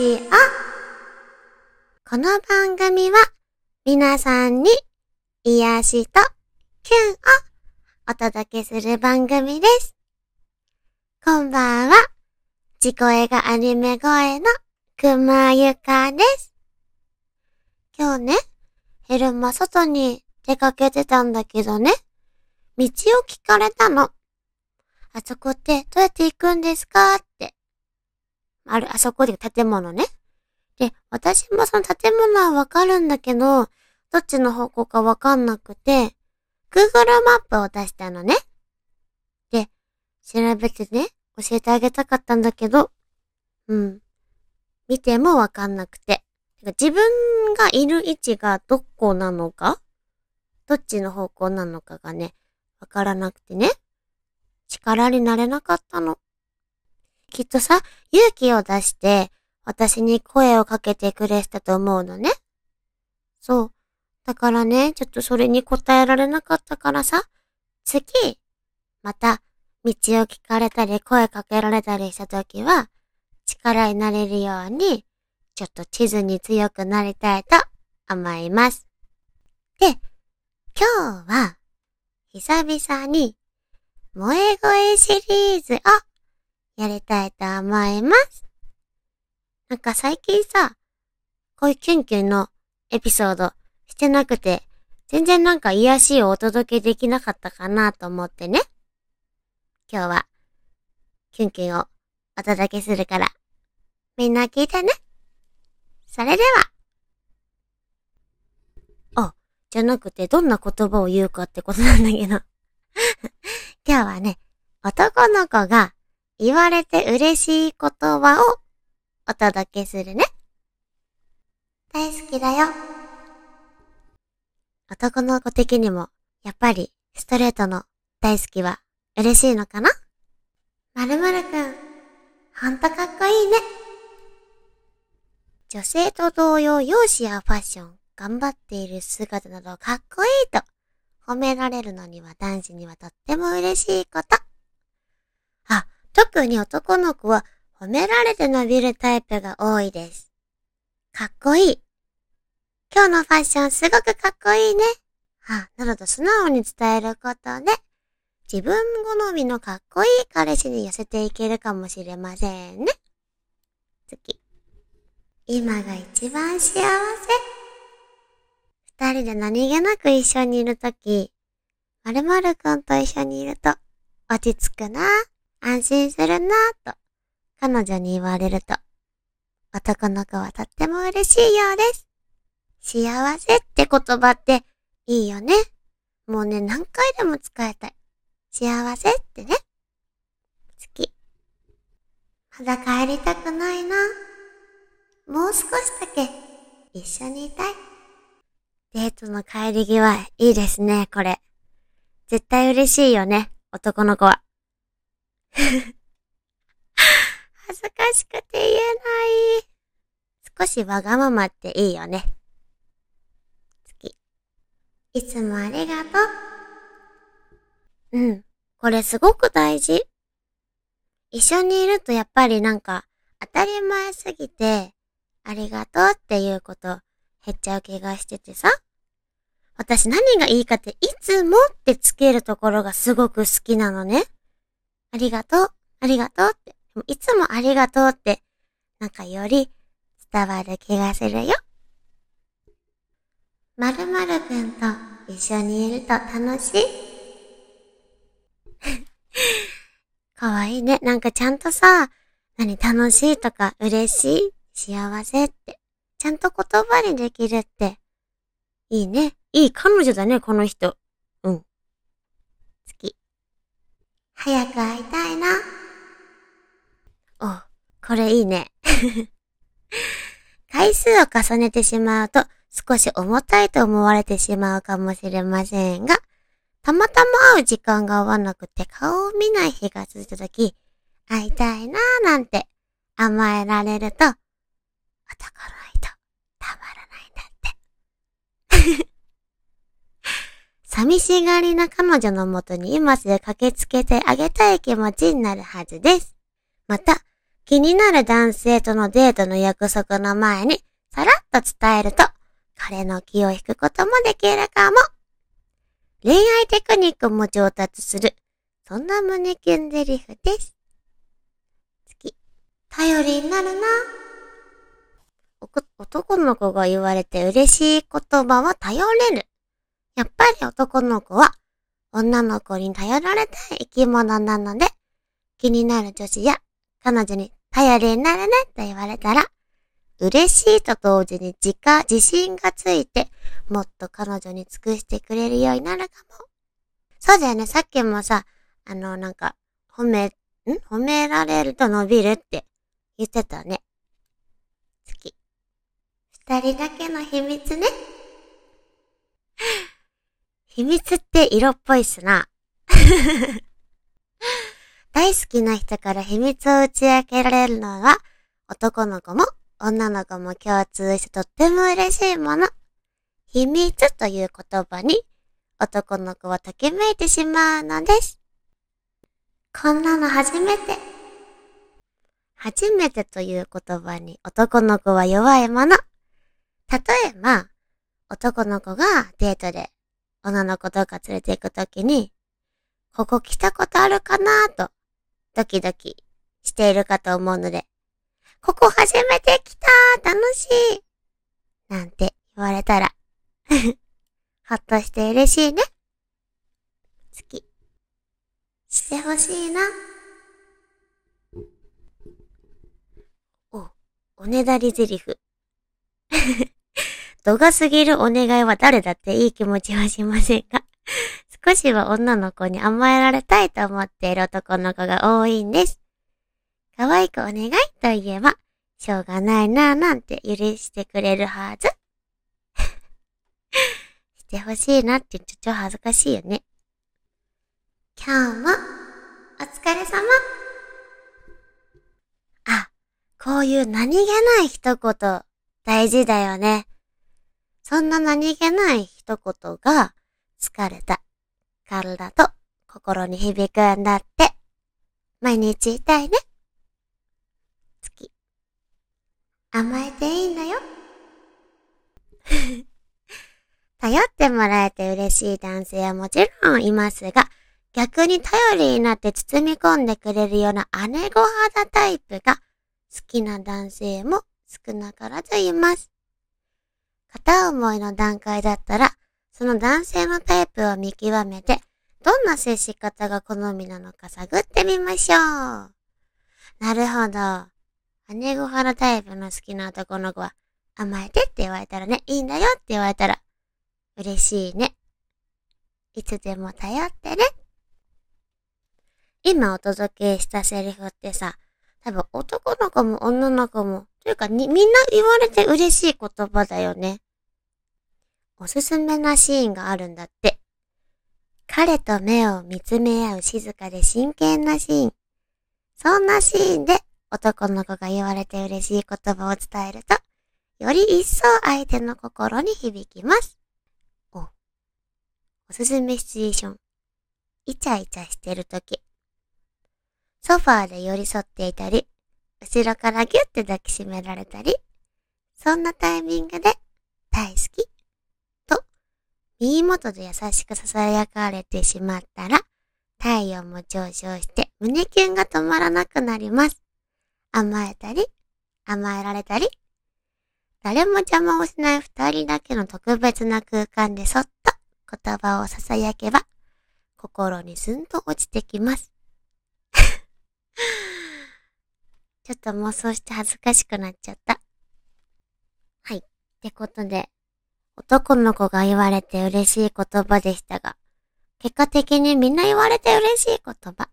ジオ。この番組は皆さんに癒しとキュンをお届けする番組です。こんばんは。自己絵がアニメ声のくまゆかです。今日ね、昼間外に出かけてたんだけどね、道を聞かれたの。あそこってどうやって行くんですかって。ある、あそこで建物ね。で、私もその建物はわかるんだけど、どっちの方向かわかんなくて、Google マップを出したのね。で、調べてね、教えてあげたかったんだけど、うん。見てもわかんなくて。てか自分がいる位置がどこなのかどっちの方向なのかがね、わからなくてね。力になれなかったの。きっとさ、勇気を出して、私に声をかけてくれたと思うのね。そう。だからね、ちょっとそれに答えられなかったからさ、次、また、道を聞かれたり声かけられたりしたときは、力になれるように、ちょっと地図に強くなりたいと思います。で、今日は、久々に、萌え声シリーズをやりたいと思います。なんか最近さ、こういうキュンキュンのエピソードしてなくて、全然なんか癒しをお届けできなかったかなと思ってね。今日は、キュンキュンをお届けするから、みんな聞いてね。それでは。あ、じゃなくてどんな言葉を言うかってことなんだけど。今日はね、男の子が言われて嬉しい言葉をお届けするね。大好きだよ。男の子的にも、やっぱりストレートの大好きは嬉しいのかな？まるまるくん、ほんとかっこいいね。女性と同様容姿やファッション、頑張っている姿などかっこいいと褒められるのには男子にはとっても嬉しいこと。特に男の子は褒められて伸びるタイプが多いです。かっこいい。今日のファッションすごくかっこいいね。あ、などと素直に伝えることで、自分好みのかっこいい彼氏に寄せていけるかもしれませんね。次。今が一番幸せ。二人で何気なく一緒にいるとき、まるまるくんと一緒にいると、落ち着くな、安心するなぁ、と、彼女に言われると、男の子はとっても嬉しいようです。幸せって言葉っていいよね。もうね、何回でも使いたい。幸せってね。好き。まだ帰りたくないな。もう少しだけ一緒にいたい。デートの帰り際、いいですね、これ。絶対嬉しいよね、男の子は。恥ずかしくて言えない。少しわがままっていいよね。次。いつもありがとう。うん。これすごく大事。一緒にいるとやっぱりなんか当たり前すぎて、ありがとうっていうこと減っちゃう気がしててさ。私何がいいかって、いつもってつけるところがすごく好きなのね。ありがとう、ありがとうって。いつもありがとうって、なんかより伝わる気がするよ。まるまるくんと一緒にいると楽しい。かわいいね。なんかちゃんとさ、何楽しいとか嬉しい、幸せって、ちゃんと言葉にできるって、いいね。いい彼女だね、この人。うん。好き。早く会いたいな。お、これいいね。回数を重ねてしまうと少し重たいと思われてしまうかもしれませんが、たまたま会う時間が合わなくて顔を見ない日が続いたとき、会いたいなーなんて甘えられると、男の人、たまらないんだって。寂しがりな彼女のもとに今すぐ駆けつけてあげたい気持ちになるはずです。また、気になる男性とのデートの約束の前にさらっと伝えると彼の気を引くこともできるかも。恋愛テクニックも上達する。そんな胸キュンゼリフです。次。頼りになるな。男の子が言われて嬉しい言葉は頼れる。やっぱり男の子は女の子に頼られたい生き物なので、気になる女子や彼女に頼りになるねと言われたら、嬉しいと同時に自家、自信がついて、もっと彼女に尽くしてくれるようになるかも。そうだよね、さっきもさ、あの、なんか、褒め、ん？褒められると伸びるって言ってたね。次。二人だけの秘密ね。秘密って色っぽいっすな。大好きな人から秘密を打ち明けられるのは、男の子も女の子も共通してとっても嬉しいもの。秘密という言葉に男の子はときめいてしまうのです。こんなの初めて。初めてという言葉に男の子は弱いもの。例えば、男の子がデートで女の子とか連れて行くときに、ここ来たことあるかなと、ドキドキしているかと思うので、ここ初めて来た楽しいなんて言われたら ほっとして嬉しいね。好き。してほしいな。お、おねだりゼリフ。度が過ぎるお願いは誰だっていい気持ちはしませんが、少しは女の子に甘えられたいと思っている男の子が多いんです。可愛くお願いと言えば、しょうがないなぁなんて許してくれるはず。してほしいなって言っちゃ超恥ずかしいよね。今日も、お疲れ様。あ、こういう何気ない一言、大事だよね。そんな何気ない一言が、疲れた、体と心に響くんだって。毎日言いたいね。甘えていいんだよ。頼ってもらえて嬉しい男性はもちろんいますが、逆に頼りになって包み込んでくれるような姉御肌タイプが好きな男性も少なからずいます。片思いの段階だったら、その男性のタイプを見極めて、どんな接し方が好みなのか探ってみましょう。なるほど。姉御原タイプの好きな男の子は、甘えてって言われたらね、いいんだよって言われたら、嬉しいね。いつでも頼ってね。今お届けしたセリフってさ、多分男の子も女の子も、というかみんな言われて嬉しい言葉だよね。おすすめなシーンがあるんだって。彼と目を見つめ合う静かで真剣なシーン。そんなシーンで男の子が言われて嬉しい言葉を伝えると、より一層相手の心に響きます。お、おすすめシチュエーション。イチャイチャしてるとき。ソファーで寄り添っていたり、後ろからギュッて抱きしめられたり、そんなタイミングで、大好き、と、耳元で優しく囁かれてしまったら、体温も上昇して胸キュンが止まらなくなります。甘えたり、甘えられたり、誰も邪魔をしない二人だけの特別な空間でそっと言葉を囁けば、心にすんと落ちてきます。ちょっと妄想して恥ずかしくなっちゃった。はい。ってことで、男の子が言われて嬉しい言葉でしたが、結果的にみんな言われて嬉しい言葉。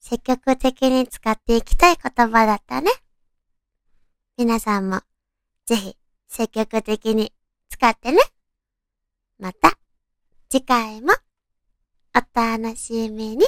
積極的に使っていきたい言葉だったね。皆さんも、ぜひ、積極的に使ってね。また、次回も、お楽しみに。